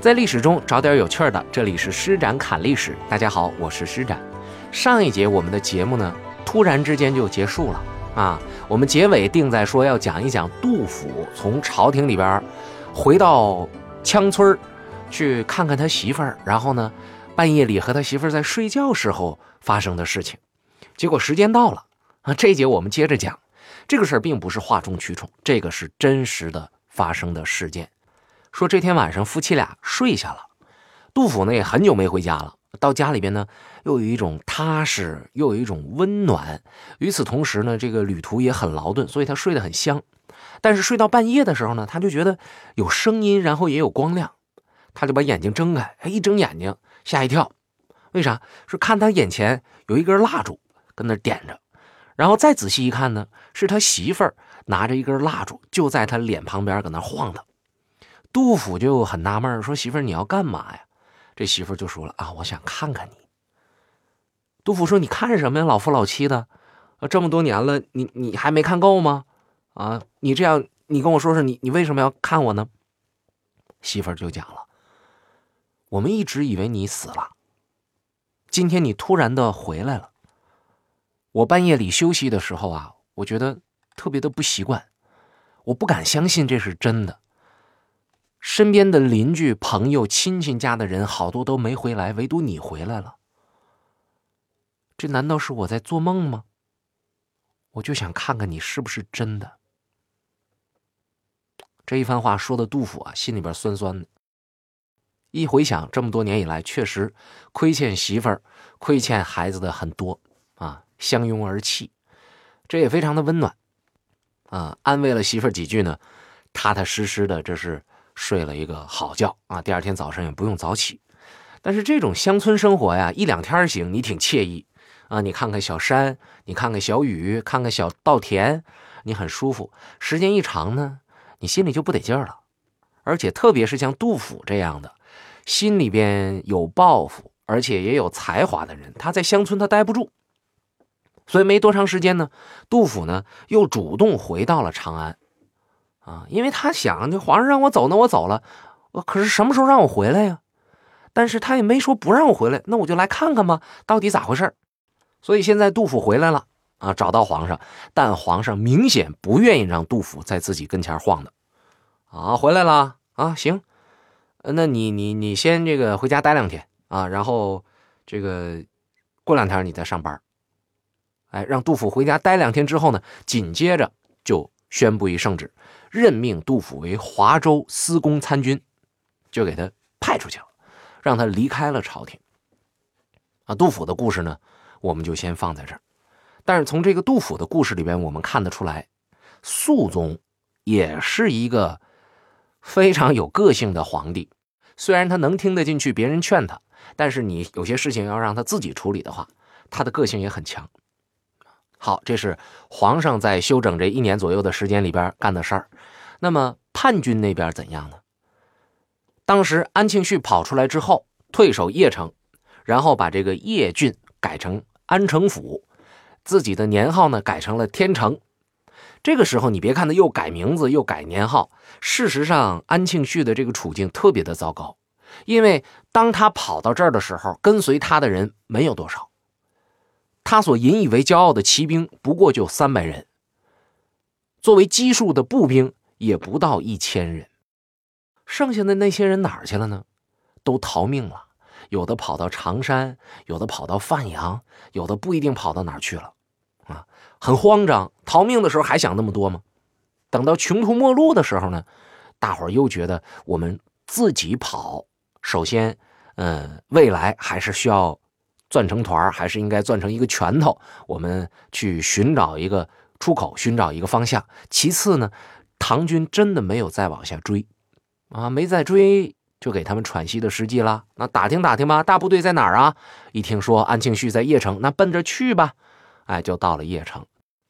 在历史中找点有趣的，这里是施展侃历史。大家好，我是施展。上一节我们的节目呢，突然之间就结束了啊。我们结尾定在说要讲一讲杜甫从朝廷里边回到羌村去看看他媳妇儿，然后呢，半夜里和他媳妇儿在睡觉时候发生的事情。结果时间到了啊，这一节我们接着讲。这个事儿并不是哗众取宠，这个是真实的发生的事件。说这天晚上夫妻俩睡下了，杜甫呢也很久没回家了。到家里边呢，又有一种踏实，又有一种温暖。与此同时呢，这个旅途也很劳顿，所以他睡得很香。但是睡到半夜的时候呢，他就觉得有声音，然后也有光亮，他就把眼睛睁开。一睁眼睛吓一跳，为啥？是看他眼前有一根蜡烛跟那点着，然后再仔细一看呢，是他媳妇儿拿着一根蜡烛就在他脸旁边搁那晃荡。杜甫就很纳闷说：“媳妇儿，你要干嘛呀？”这媳妇儿就说了：“啊，我想看看你。”杜甫说：“你看什么呀？老夫老妻的，啊，这么多年了，你你还没看够吗？啊，你这样，你跟我说说，你你为什么要看我呢？”媳妇儿就讲了：“我们一直以为你死了，今天你突然的回来了。我半夜里休息的时候啊，我觉得特别的不习惯，我不敢相信这是真的。”身边的邻居、朋友、亲戚家的人，好多都没回来，唯独你回来了。这难道是我在做梦吗？我就想看看你是不是真的。这一番话说的，杜甫啊，心里边酸酸的。一回想，这么多年以来，确实亏欠媳妇儿、亏欠孩子的很多啊，相拥而泣，这也非常的温暖啊，安慰了媳妇儿几句呢，踏踏实实的，这是。睡了一个好觉啊，第二天早上也不用早起。但是这种乡村生活呀，一两天行，你挺惬意啊。你看看小山，你看看小雨，看看小稻田，你很舒服。时间一长呢，你心里就不得劲儿了。而且特别是像杜甫这样的，心里边有抱负，而且也有才华的人，他在乡村他待不住。所以没多长时间呢，杜甫呢又主动回到了长安。啊，因为他想，这皇上让我走，那我走了。我可是什么时候让我回来呀？但是他也没说不让我回来，那我就来看看吧，到底咋回事所以现在杜甫回来了啊，找到皇上，但皇上明显不愿意让杜甫在自己跟前晃的。啊，回来了啊，行，那你你你先这个回家待两天啊，然后这个过两天你再上班。哎，让杜甫回家待两天之后呢，紧接着就宣布一圣旨。任命杜甫为华州司功参军，就给他派出去了，让他离开了朝廷。啊，杜甫的故事呢，我们就先放在这儿。但是从这个杜甫的故事里边，我们看得出来，肃宗也是一个非常有个性的皇帝。虽然他能听得进去别人劝他，但是你有些事情要让他自己处理的话，他的个性也很强。好，这是皇上在休整这一年左右的时间里边干的事儿。那么叛军那边怎样呢？当时安庆绪跑出来之后，退守邺城，然后把这个邺郡改成安城府，自己的年号呢改成了天成。这个时候，你别看他又改名字又改年号，事实上安庆绪的这个处境特别的糟糕，因为当他跑到这儿的时候，跟随他的人没有多少。他所引以为骄傲的骑兵不过就三百人，作为基数的步兵也不到一千人，剩下的那些人哪儿去了呢？都逃命了，有的跑到常山，有的跑到范阳，有的不一定跑到哪儿去了，啊，很慌张。逃命的时候还想那么多吗？等到穷途末路的时候呢，大伙儿又觉得我们自己跑，首先，嗯，未来还是需要。攥成团还是应该攥成一个拳头？我们去寻找一个出口，寻找一个方向。其次呢，唐军真的没有再往下追，啊，没再追，就给他们喘息的时机了。那打听打听吧，大部队在哪儿啊？一听说安庆绪在邺城，那奔着去吧。哎，就到了邺城。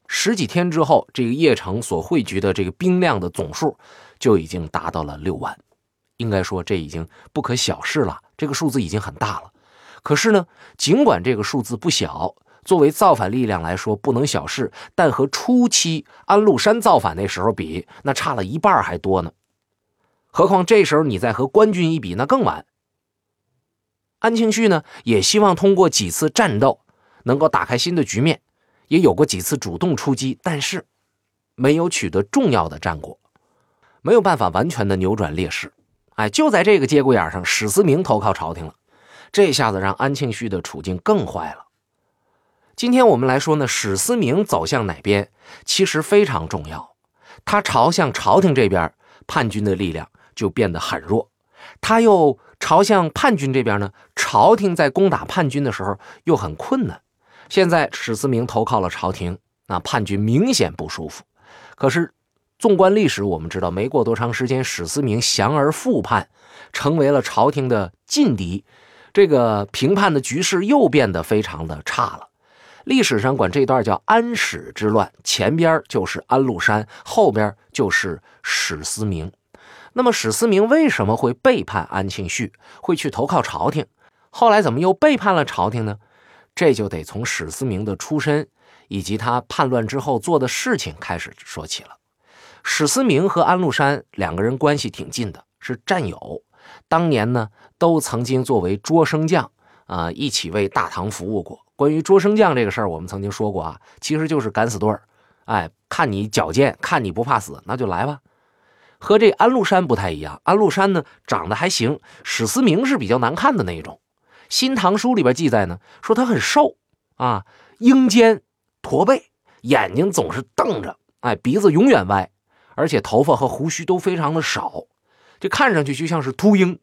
十几天之后，这个邺城所汇聚的这个兵量的总数就已经达到了六万，应该说这已经不可小视了。这个数字已经很大了。可是呢，尽管这个数字不小，作为造反力量来说不能小视，但和初期安禄山造反那时候比，那差了一半还多呢。何况这时候你再和官军一比，那更晚。安庆绪呢，也希望通过几次战斗能够打开新的局面，也有过几次主动出击，但是没有取得重要的战果，没有办法完全的扭转劣势。哎，就在这个节骨眼上，史思明投靠朝廷了，这下子让安庆绪的处境更坏了。今天我们来说呢，史思明走向哪边，其实非常重要。他朝向朝廷这边，叛军的力量就变得很弱；他又朝向叛军这边呢，朝廷在攻打叛军的时候又很困难。现在史思明投靠了朝廷，那叛军明显不舒服。可是。纵观历史，我们知道，没过多长时间，史思明降而复叛，成为了朝廷的劲敌。这个平叛的局势又变得非常的差了。历史上管这段叫安史之乱，前边就是安禄山，后边就是史思明。那么史思明为什么会背叛安庆绪，会去投靠朝廷？后来怎么又背叛了朝廷呢？这就得从史思明的出身以及他叛乱之后做的事情开始说起了。史思明和安禄山两个人关系挺近的，是战友。当年呢，都曾经作为捉生将啊，一起为大唐服务过。关于捉生将这个事儿，我们曾经说过啊，其实就是敢死队儿。哎，看你矫健，看你不怕死，那就来吧。和这安禄山不太一样，安禄山呢长得还行，史思明是比较难看的那一种。《新唐书》里边记载呢，说他很瘦啊，鹰肩驼背，眼睛总是瞪着，哎，鼻子永远歪。而且头发和胡须都非常的少，这看上去就像是秃鹰，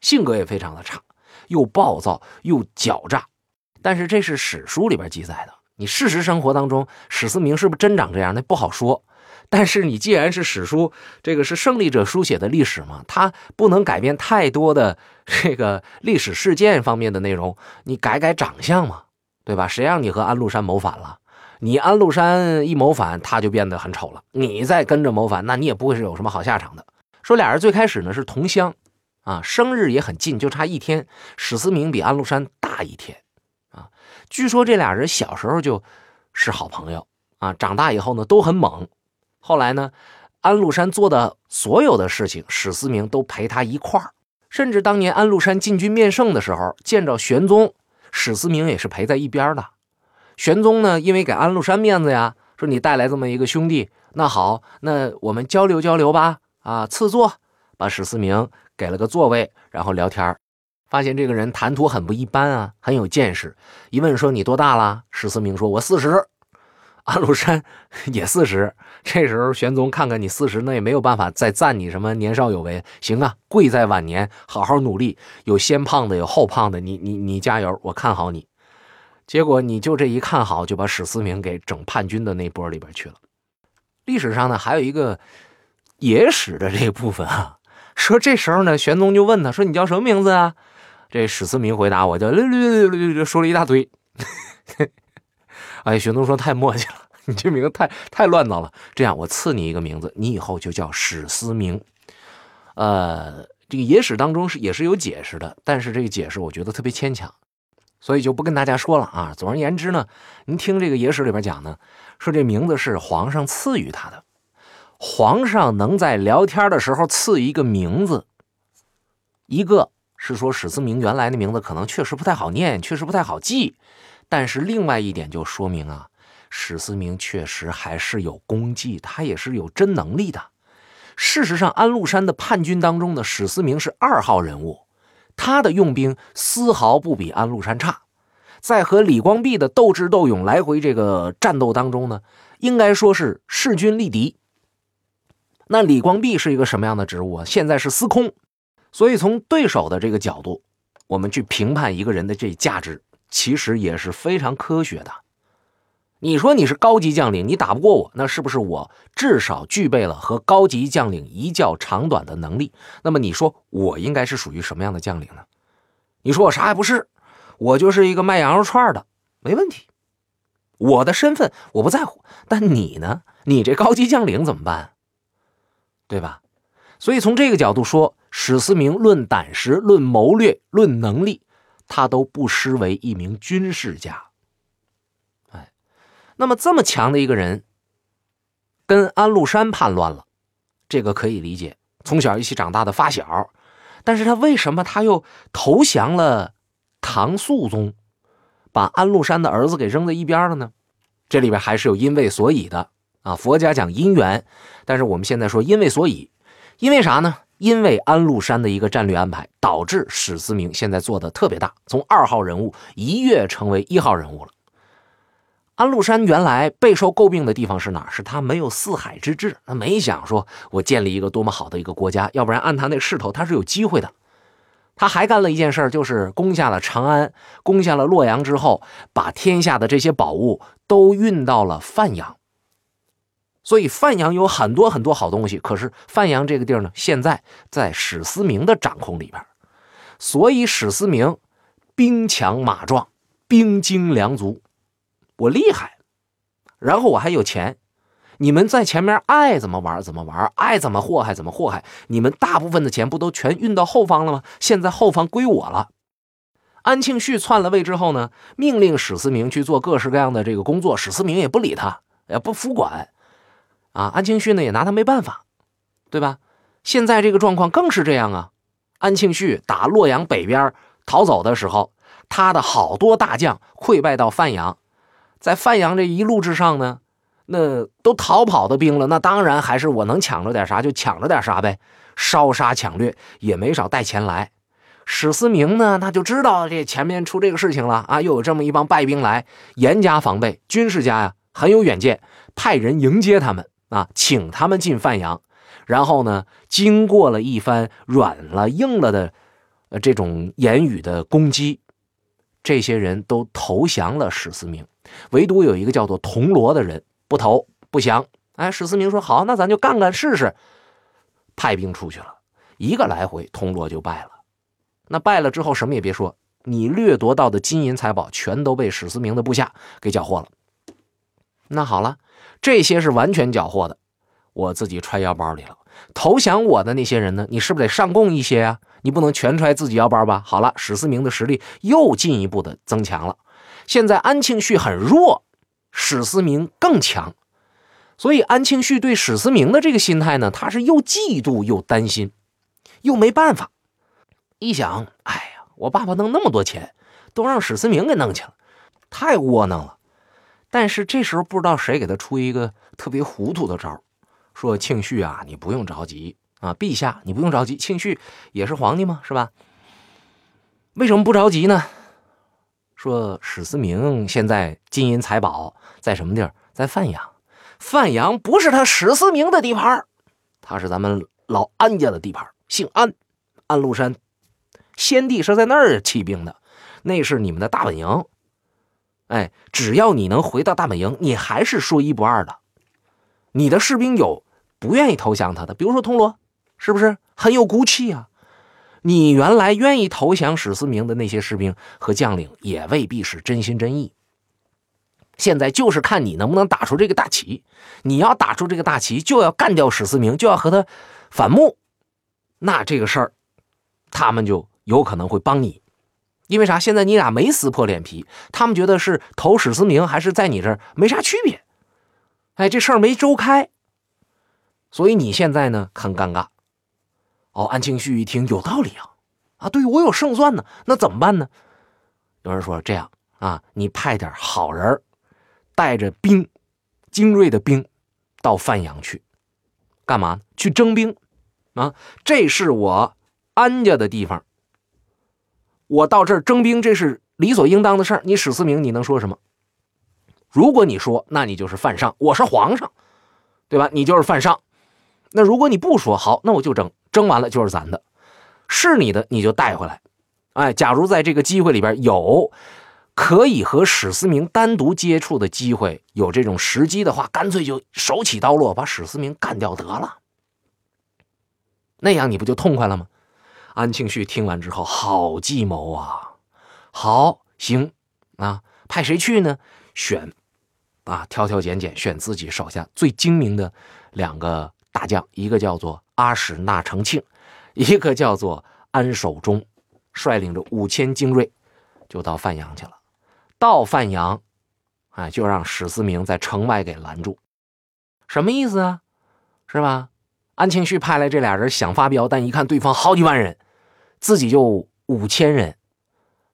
性格也非常的差，又暴躁又狡诈。但是这是史书里边记载的，你事实生活当中，史思明是不是真长这样，那不好说。但是你既然是史书，这个是胜利者书写的历史嘛，他不能改变太多的这个历史事件方面的内容，你改改长相嘛，对吧？谁让你和安禄山谋反了？你安禄山一谋反，他就变得很丑了。你再跟着谋反，那你也不会是有什么好下场的。说俩人最开始呢是同乡，啊，生日也很近，就差一天。史思明比安禄山大一天，啊，据说这俩人小时候就是好朋友，啊，长大以后呢都很猛。后来呢，安禄山做的所有的事情，史思明都陪他一块儿。甚至当年安禄山进军面圣的时候，见着玄宗，史思明也是陪在一边的。玄宗呢，因为给安禄山面子呀，说你带来这么一个兄弟，那好，那我们交流交流吧。啊，赐座，把史思明给了个座位，然后聊天发现这个人谈吐很不一般啊，很有见识。一问说你多大了？史思明说：“我四十。”安禄山也四十。这时候玄宗看看你四十，那也没有办法再赞你什么年少有为。行啊，贵在晚年，好好努力。有先胖的，有后胖的，你你你加油，我看好你。结果你就这一看好，就把史思明给整叛军的那波里边去了。历史上呢，还有一个野史的这个部分啊，说这时候呢，玄宗就问他说：“你叫什么名字啊？”这史思明回答：“我叫……”说了一大堆。哎，玄宗说：“太磨叽了，你这名字太太乱糟了。这样，我赐你一个名字，你以后就叫史思明。”呃，这个野史当中是也是有解释的，但是这个解释我觉得特别牵强。所以就不跟大家说了啊。总而言之呢，您听这个野史里边讲呢，说这名字是皇上赐予他的。皇上能在聊天的时候赐一个名字，一个是说史思明原来的名字可能确实不太好念，确实不太好记。但是另外一点就说明啊，史思明确实还是有功绩，他也是有真能力的。事实上，安禄山的叛军当中呢，史思明是二号人物。他的用兵丝毫不比安禄山差，在和李光弼的斗智斗勇来回这个战斗当中呢，应该说是势均力敌。那李光弼是一个什么样的职务啊？现在是司空，所以从对手的这个角度，我们去评判一个人的这价值，其实也是非常科学的。你说你是高级将领，你打不过我，那是不是我至少具备了和高级将领一较长短的能力？那么你说我应该是属于什么样的将领呢？你说我啥也不是，我就是一个卖羊肉串的，没问题。我的身份我不在乎，但你呢？你这高级将领怎么办？对吧？所以从这个角度说，史思明论胆识、论谋略、论能力，他都不失为一名军事家。那么这么强的一个人，跟安禄山叛乱了，这个可以理解。从小一起长大的发小，但是他为什么他又投降了唐肃宗，把安禄山的儿子给扔在一边了呢？这里边还是有因为所以的啊。佛家讲因缘，但是我们现在说因为所以，因为啥呢？因为安禄山的一个战略安排，导致史思明现在做的特别大，从二号人物一跃成为一号人物了。安禄山原来备受诟病的地方是哪是他没有四海之志，他没想说我建立一个多么好的一个国家，要不然按他那势头，他是有机会的。他还干了一件事就是攻下了长安，攻下了洛阳之后，把天下的这些宝物都运到了范阳。所以范阳有很多很多好东西，可是范阳这个地儿呢，现在在史思明的掌控里边，所以史思明兵强马壮，兵精粮足。我厉害，然后我还有钱，你们在前面爱怎么玩怎么玩，爱怎么祸害怎么祸害。你们大部分的钱不都全运到后方了吗？现在后方归我了。安庆绪篡了位之后呢，命令史思明去做各式各样的这个工作，史思明也不理他，也不服管。啊，安庆绪呢也拿他没办法，对吧？现在这个状况更是这样啊。安庆绪打洛阳北边逃走的时候，他的好多大将溃败到范阳。在范阳这一路之上呢，那都逃跑的兵了，那当然还是我能抢着点啥就抢着点啥呗，烧杀抢掠也没少带钱来。史思明呢，那就知道这前面出这个事情了啊，又有这么一帮败兵来，严加防备，军事家呀很有远见，派人迎接他们啊，请他们进范阳，然后呢，经过了一番软了硬了的，呃这种言语的攻击，这些人都投降了史思明。唯独有一个叫做铜锣的人不投不降。哎，史思明说：“好，那咱就干干试试。”派兵出去了，一个来回，铜锣就败了。那败了之后，什么也别说，你掠夺到的金银财宝全都被史思明的部下给缴获了。那好了，这些是完全缴获的，我自己揣腰包里了。投降我的那些人呢？你是不是得上供一些呀？你不能全揣自己腰包吧？好了，史思明的实力又进一步的增强了。现在安庆绪很弱，史思明更强，所以安庆绪对史思明的这个心态呢，他是又嫉妒又担心，又没办法。一想，哎呀，我爸爸弄那么多钱，都让史思明给弄去了，太窝囊了。但是这时候不知道谁给他出一个特别糊涂的招，说庆绪啊，你不用着急啊，陛下你不用着急，庆绪也是皇帝嘛，是吧？为什么不着急呢？说史思明现在金银财宝在什么地儿？在范阳。范阳不是他史思明的地盘，他是咱们老安家的地盘。姓安，安禄山先帝是在那儿起兵的，那是你们的大本营。哎，只要你能回到大本营，你还是说一不二的。你的士兵有不愿意投降他的，比如说铜锣，是不是很有骨气啊？你原来愿意投降史思明的那些士兵和将领，也未必是真心真意。现在就是看你能不能打出这个大旗。你要打出这个大旗，就要干掉史思明，就要和他反目。那这个事儿，他们就有可能会帮你，因为啥？现在你俩没撕破脸皮，他们觉得是投史思明还是在你这儿没啥区别。哎，这事儿没周开，所以你现在呢很尴尬。哦，安庆绪一听有道理啊，啊，对我有胜算呢，那怎么办呢？有人说这样啊，你派点好人，带着兵，精锐的兵，到范阳去，干嘛？去征兵啊？这是我安家的地方，我到这儿征兵，这是理所应当的事儿。你史思明，你能说什么？如果你说，那你就是犯上，我是皇上，对吧？你就是犯上。那如果你不说，好，那我就征。争完了就是咱的，是你的你就带回来。哎，假如在这个机会里边有可以和史思明单独接触的机会，有这种时机的话，干脆就手起刀落把史思明干掉得了。那样你不就痛快了吗？安庆绪听完之后，好计谋啊！好，行啊，派谁去呢？选啊，挑挑拣拣，选自己手下最精明的两个大将，一个叫做。阿史那成庆，一个叫做安守忠，率领着五千精锐，就到范阳去了。到范阳，哎，就让史思明在城外给拦住。什么意思啊？是吧？安庆绪派来这俩人想发飙，但一看对方好几万人，自己就五千人，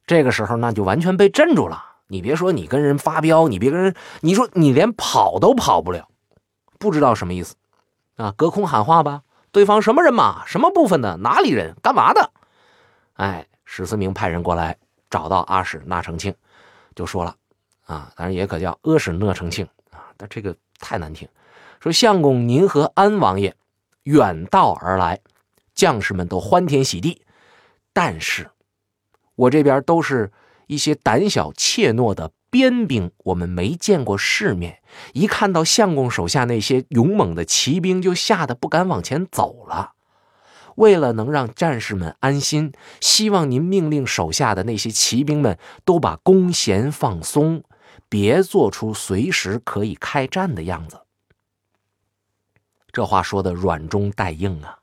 这个时候那就完全被镇住了。你别说你跟人发飙，你别跟人，你说你连跑都跑不了，不知道什么意思啊？隔空喊话吧，对方什么人马，什么部分的，哪里人，干嘛的？哎，史思明派人过来找到阿史那成庆，就说了啊，当然也可叫阿史那成庆啊，但这个太难听。说相公您和安王爷远道而来，将士们都欢天喜地，但是我这边都是。一些胆小怯懦的边兵，我们没见过世面，一看到相公手下那些勇猛的骑兵，就吓得不敢往前走了。为了能让战士们安心，希望您命令手下的那些骑兵们都把弓弦放松，别做出随时可以开战的样子。这话说的软中带硬啊。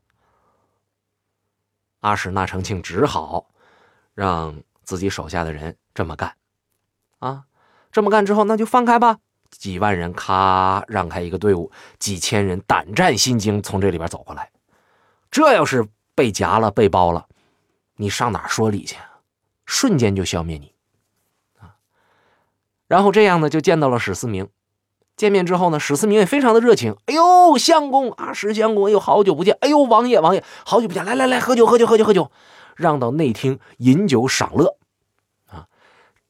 阿史那成庆只好让。自己手下的人这么干，啊，这么干之后，那就放开吧。几万人咔让开一个队伍，几千人胆战心惊从这里边走过来。这要是被夹了、被包了，你上哪说理去？瞬间就消灭你啊！然后这样呢，就见到了史思明。见面之后呢，史思明也非常的热情。哎呦，相公啊，史相公，哎呦，好久不见。哎呦，王爷，王爷，好久不见。来来来，喝酒，喝酒，喝酒，喝酒。让到内厅饮酒赏乐，啊，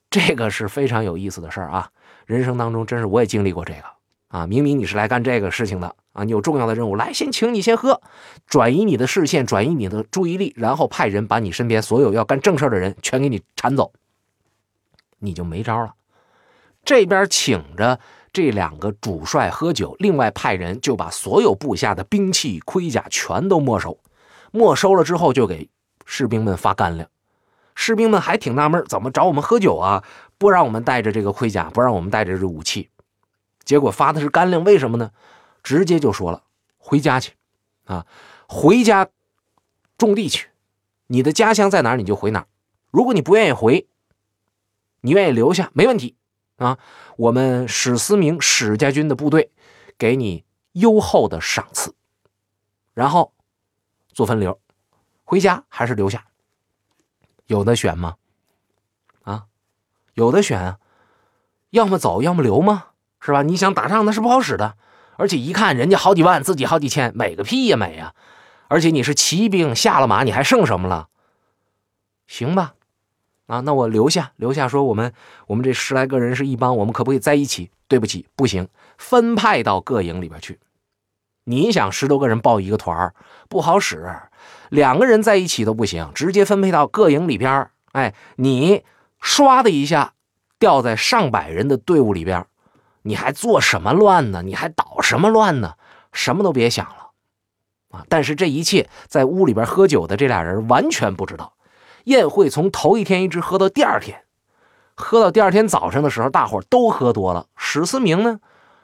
这个是非常有意思的事儿啊！人生当中真是我也经历过这个啊！明明你是来干这个事情的啊，你有重要的任务，来先请你先喝，转移你的视线，转移你的注意力，然后派人把你身边所有要干正事的人全给你铲走，你就没招了。这边请着这两个主帅喝酒，另外派人就把所有部下的兵器盔甲全都没收，没收了之后就给。士兵们发干粮，士兵们还挺纳闷，怎么找我们喝酒啊？不让我们带着这个盔甲，不让我们带着这武器，结果发的是干粮，为什么呢？直接就说了，回家去，啊，回家种地去，你的家乡在哪儿你就回哪儿。如果你不愿意回，你愿意留下，没问题啊。我们史思明史家军的部队给你优厚的赏赐，然后做分流。回家还是留下？有的选吗？啊，有的选啊，要么走，要么留吗？是吧？你想打仗那是不好使的，而且一看人家好几万，自己好几千，美个屁呀美呀！而且你是骑兵，下了马你还剩什么了？行吧，啊，那我留下，留下说我们我们这十来个人是一帮，我们可不可以在一起？对不起，不行，分派到各营里边去。你想十多个人抱一个团不好使。两个人在一起都不行，直接分配到各营里边哎，你唰的一下掉在上百人的队伍里边你还做什么乱呢？你还捣什么乱呢？什么都别想了啊！但是这一切在屋里边喝酒的这俩人完全不知道。宴会从头一天一直喝到第二天，喝到第二天早上的时候，大伙都喝多了。史思明呢，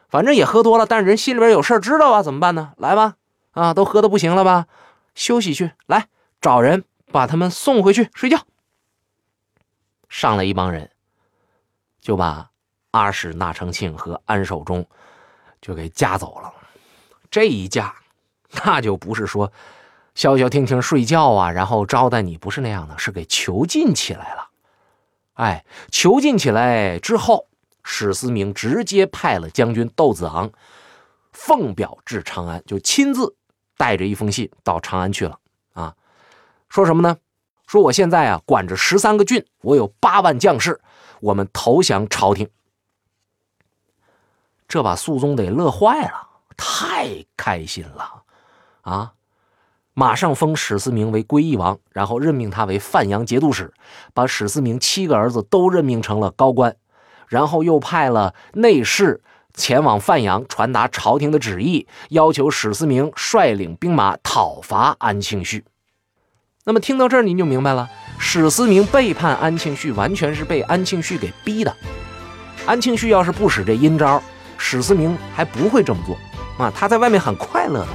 反正也喝多了，但是人心里边有事知道啊，怎么办呢？来吧，啊，都喝的不行了吧？休息去，来找人把他们送回去睡觉。上来一帮人，就把阿史那成庆和安守忠就给架走了。这一架，那就不是说消消停停睡觉啊，然后招待你，不是那样的，是给囚禁起来了。哎，囚禁起来之后，史思明直接派了将军窦子昂奉表至长安，就亲自。带着一封信到长安去了啊，说什么呢？说我现在啊管着十三个郡，我有八万将士，我们投降朝廷。这把肃宗得乐坏了，太开心了啊！马上封史思明为归义王，然后任命他为范阳节度使，把史思明七个儿子都任命成了高官，然后又派了内侍。前往范阳传达朝廷的旨意，要求史思明率领兵马讨伐安庆绪。那么听到这儿，您就明白了，史思明背叛安庆绪，完全是被安庆绪给逼的。安庆绪要是不使这阴招，史思明还不会这么做啊！他在外面很快乐的。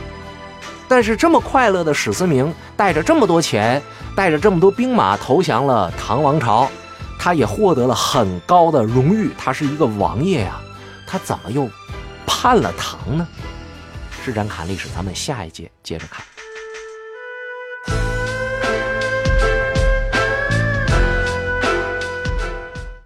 但是这么快乐的史思明，带着这么多钱，带着这么多兵马投降了唐王朝，他也获得了很高的荣誉，他是一个王爷呀。他怎么又叛了唐呢？施展侃历史，咱们下一节接着看。